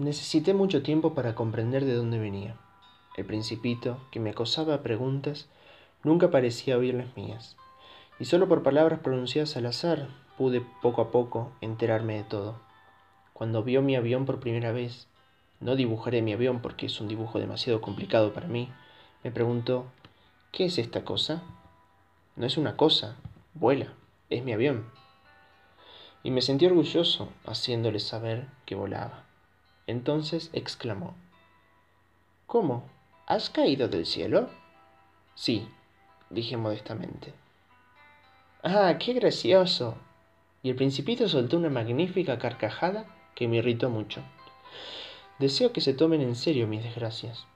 Necesité mucho tiempo para comprender de dónde venía. El principito, que me acosaba a preguntas, nunca parecía oír las mías, y solo por palabras pronunciadas al azar pude poco a poco enterarme de todo. Cuando vio mi avión por primera vez, no dibujaré mi avión porque es un dibujo demasiado complicado para mí, me preguntó, ¿qué es esta cosa? No es una cosa, vuela, es mi avión. Y me sentí orgulloso haciéndole saber que volaba. Entonces exclamó, ¿Cómo? ¿Has caído del cielo? Sí, dije modestamente. Ah, qué gracioso. Y el principito soltó una magnífica carcajada que me irritó mucho. Deseo que se tomen en serio mis desgracias.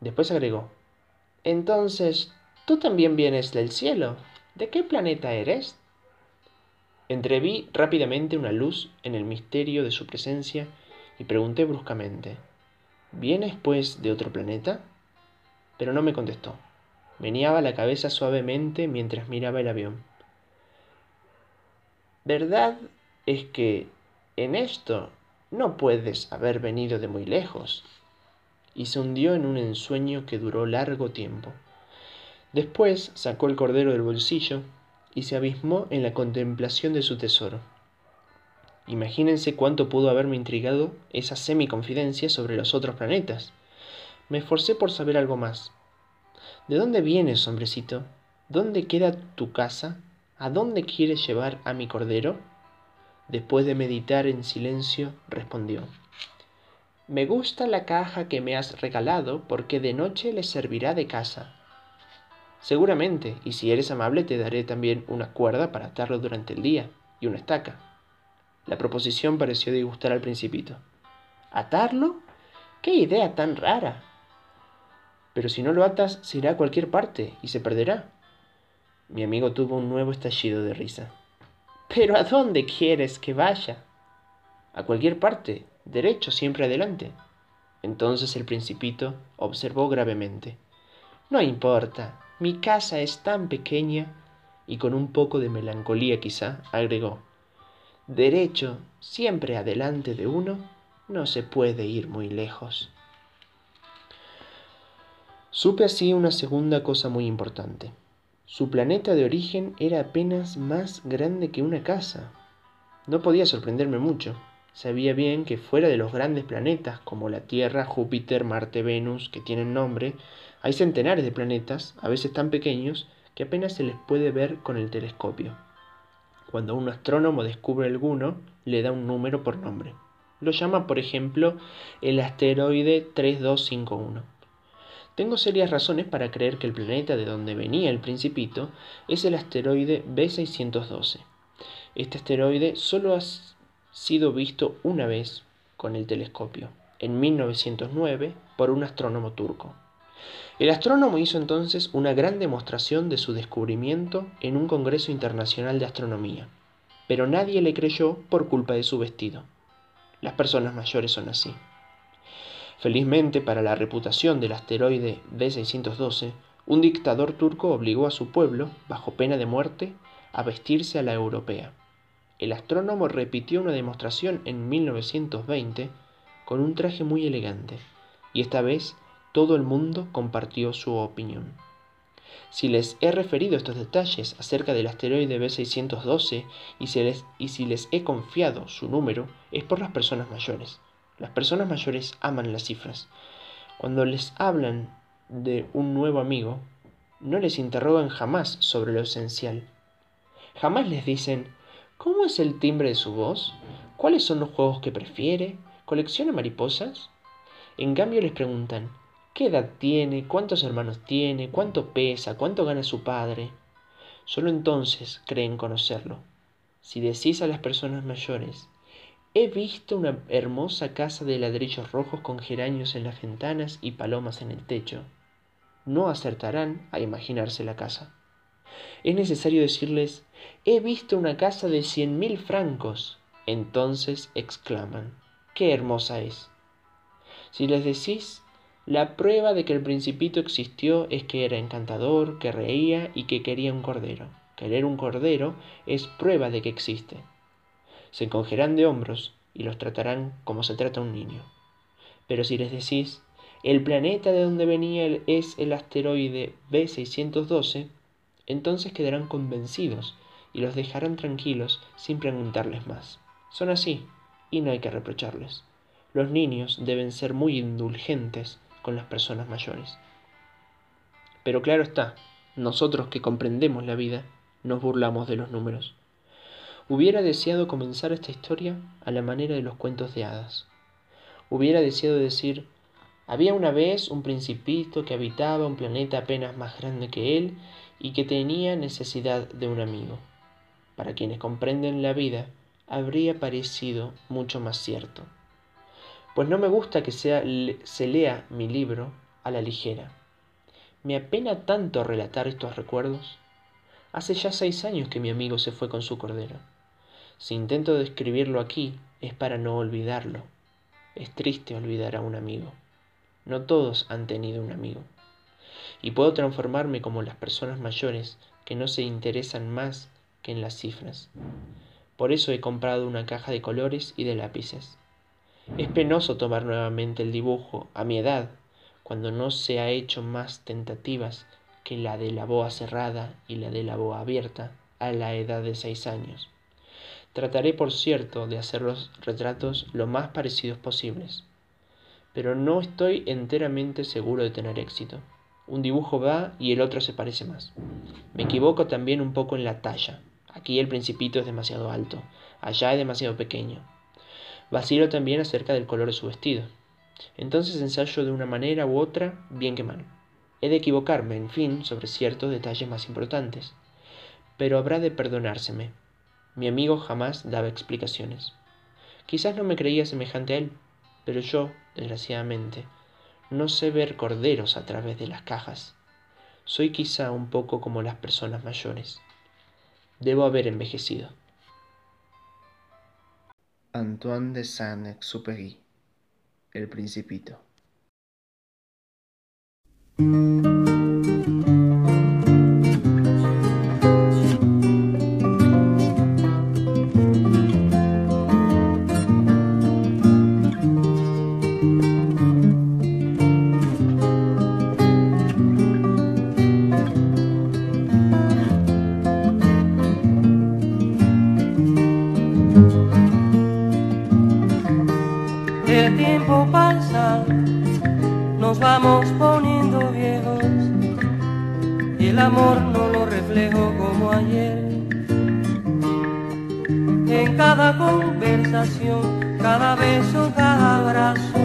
Después agregó, Entonces, ¿tú también vienes del cielo? ¿De qué planeta eres? Entreví rápidamente una luz en el misterio de su presencia y pregunté bruscamente, ¿Vienes, pues, de otro planeta? Pero no me contestó. Meneaba la cabeza suavemente mientras miraba el avión. Verdad es que en esto no puedes haber venido de muy lejos. Y se hundió en un ensueño que duró largo tiempo. Después sacó el cordero del bolsillo y se abismó en la contemplación de su tesoro. Imagínense cuánto pudo haberme intrigado esa semi-confidencia sobre los otros planetas. Me esforcé por saber algo más. ¿De dónde vienes, hombrecito? ¿Dónde queda tu casa? ¿A dónde quieres llevar a mi cordero? Después de meditar en silencio, respondió. Me gusta la caja que me has regalado porque de noche le servirá de casa. Seguramente, y si eres amable te daré también una cuerda para atarlo durante el día y una estaca. La proposición pareció disgustar al principito. ¿Atarlo? ¡Qué idea tan rara! Pero si no lo atas, se irá a cualquier parte y se perderá. Mi amigo tuvo un nuevo estallido de risa. ¿Pero a dónde quieres que vaya? A cualquier parte, derecho, siempre adelante. Entonces el principito observó gravemente. No importa, mi casa es tan pequeña, y con un poco de melancolía quizá, agregó, derecho, siempre adelante de uno, no se puede ir muy lejos. Supe así una segunda cosa muy importante. Su planeta de origen era apenas más grande que una casa. No podía sorprenderme mucho. Sabía bien que fuera de los grandes planetas como la Tierra, Júpiter, Marte, Venus, que tienen nombre, hay centenares de planetas, a veces tan pequeños, que apenas se les puede ver con el telescopio. Cuando un astrónomo descubre alguno, le da un número por nombre. Lo llama, por ejemplo, el asteroide 3251. Tengo serias razones para creer que el planeta de donde venía el principito es el asteroide B612. Este asteroide solo ha sido visto una vez con el telescopio, en 1909, por un astrónomo turco. El astrónomo hizo entonces una gran demostración de su descubrimiento en un Congreso Internacional de Astronomía, pero nadie le creyó por culpa de su vestido. Las personas mayores son así. Felizmente para la reputación del asteroide D612, un dictador turco obligó a su pueblo, bajo pena de muerte, a vestirse a la europea. El astrónomo repitió una demostración en 1920 con un traje muy elegante, y esta vez todo el mundo compartió su opinión. Si les he referido estos detalles acerca del asteroide B612 y, y si les he confiado su número, es por las personas mayores. Las personas mayores aman las cifras. Cuando les hablan de un nuevo amigo, no les interrogan jamás sobre lo esencial. Jamás les dicen, ¿cómo es el timbre de su voz? ¿Cuáles son los juegos que prefiere? ¿Colecciona mariposas? En cambio les preguntan, ¿qué edad tiene? ¿Cuántos hermanos tiene? ¿Cuánto pesa? ¿Cuánto gana su padre? Solo entonces creen conocerlo. Si decís a las personas mayores, He visto una hermosa casa de ladrillos rojos con geranios en las ventanas y palomas en el techo. No acertarán a imaginarse la casa. Es necesario decirles, he visto una casa de cien mil francos. Entonces exclaman, qué hermosa es. Si les decís, la prueba de que el principito existió es que era encantador, que reía y que quería un cordero. Querer un cordero es prueba de que existe se encogerán de hombros y los tratarán como se trata un niño. Pero si les decís, el planeta de donde venía es el asteroide B612, entonces quedarán convencidos y los dejarán tranquilos sin preguntarles más. Son así, y no hay que reprocharles. Los niños deben ser muy indulgentes con las personas mayores. Pero claro está, nosotros que comprendemos la vida, nos burlamos de los números. Hubiera deseado comenzar esta historia a la manera de los cuentos de hadas. Hubiera deseado decir, había una vez un principito que habitaba un planeta apenas más grande que él y que tenía necesidad de un amigo. Para quienes comprenden la vida, habría parecido mucho más cierto. Pues no me gusta que sea, se lea mi libro a la ligera. Me apena tanto relatar estos recuerdos. Hace ya seis años que mi amigo se fue con su cordero. Si intento describirlo aquí es para no olvidarlo. Es triste olvidar a un amigo. No todos han tenido un amigo. Y puedo transformarme como las personas mayores que no se interesan más que en las cifras. Por eso he comprado una caja de colores y de lápices. Es penoso tomar nuevamente el dibujo a mi edad, cuando no se ha hecho más tentativas que la de la boa cerrada y la de la boa abierta a la edad de seis años. Trataré, por cierto, de hacer los retratos lo más parecidos posibles, pero no estoy enteramente seguro de tener éxito. Un dibujo va y el otro se parece más. Me equivoco también un poco en la talla. Aquí el principito es demasiado alto, allá es demasiado pequeño. Vacilo también acerca del color de su vestido. Entonces ensayo de una manera u otra, bien que mal. He de equivocarme, en fin, sobre ciertos detalles más importantes. Pero habrá de perdonárseme, mi amigo jamás daba explicaciones. Quizás no me creía semejante a él, pero yo, desgraciadamente, no sé ver corderos a través de las cajas. Soy quizá un poco como las personas mayores. Debo haber envejecido. Antoine de Saint-Exupéry El Principito vamos poniendo viejos y el amor no lo reflejo como ayer. En cada conversación, cada beso, cada abrazo,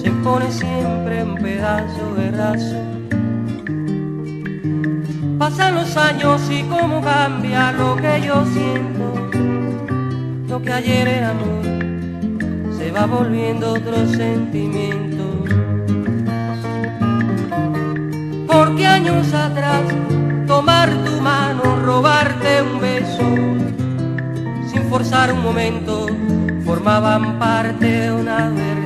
se pone siempre un pedazo de raso. Pasan los años y cómo cambia lo que yo siento, lo que ayer era amor, se va volviendo otro sentimiento. porque años atrás tomar tu mano, robarte un beso, sin forzar un momento, formaban parte de una verdad.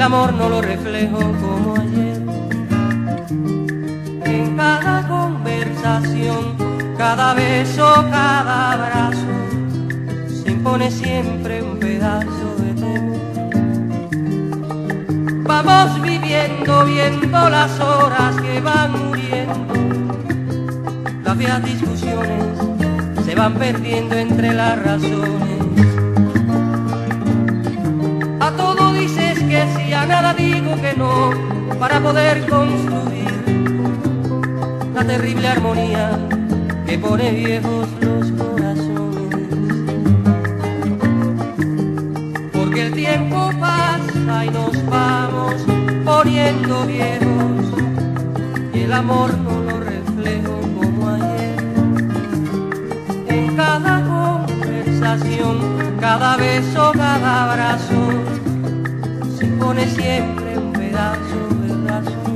Amor no lo reflejo como ayer. En cada conversación, cada beso, cada abrazo, se impone siempre un pedazo de temor. Vamos viviendo, viendo las horas que van muriendo. Las viejas discusiones se van perdiendo entre las razones nada digo que no para poder construir la terrible armonía que pone viejos los corazones. Porque el tiempo pasa y nos vamos poniendo viejos y el amor no lo reflejo como ayer. En cada conversación cada beso, cada abrazo, pone siempre un pedazo de razón.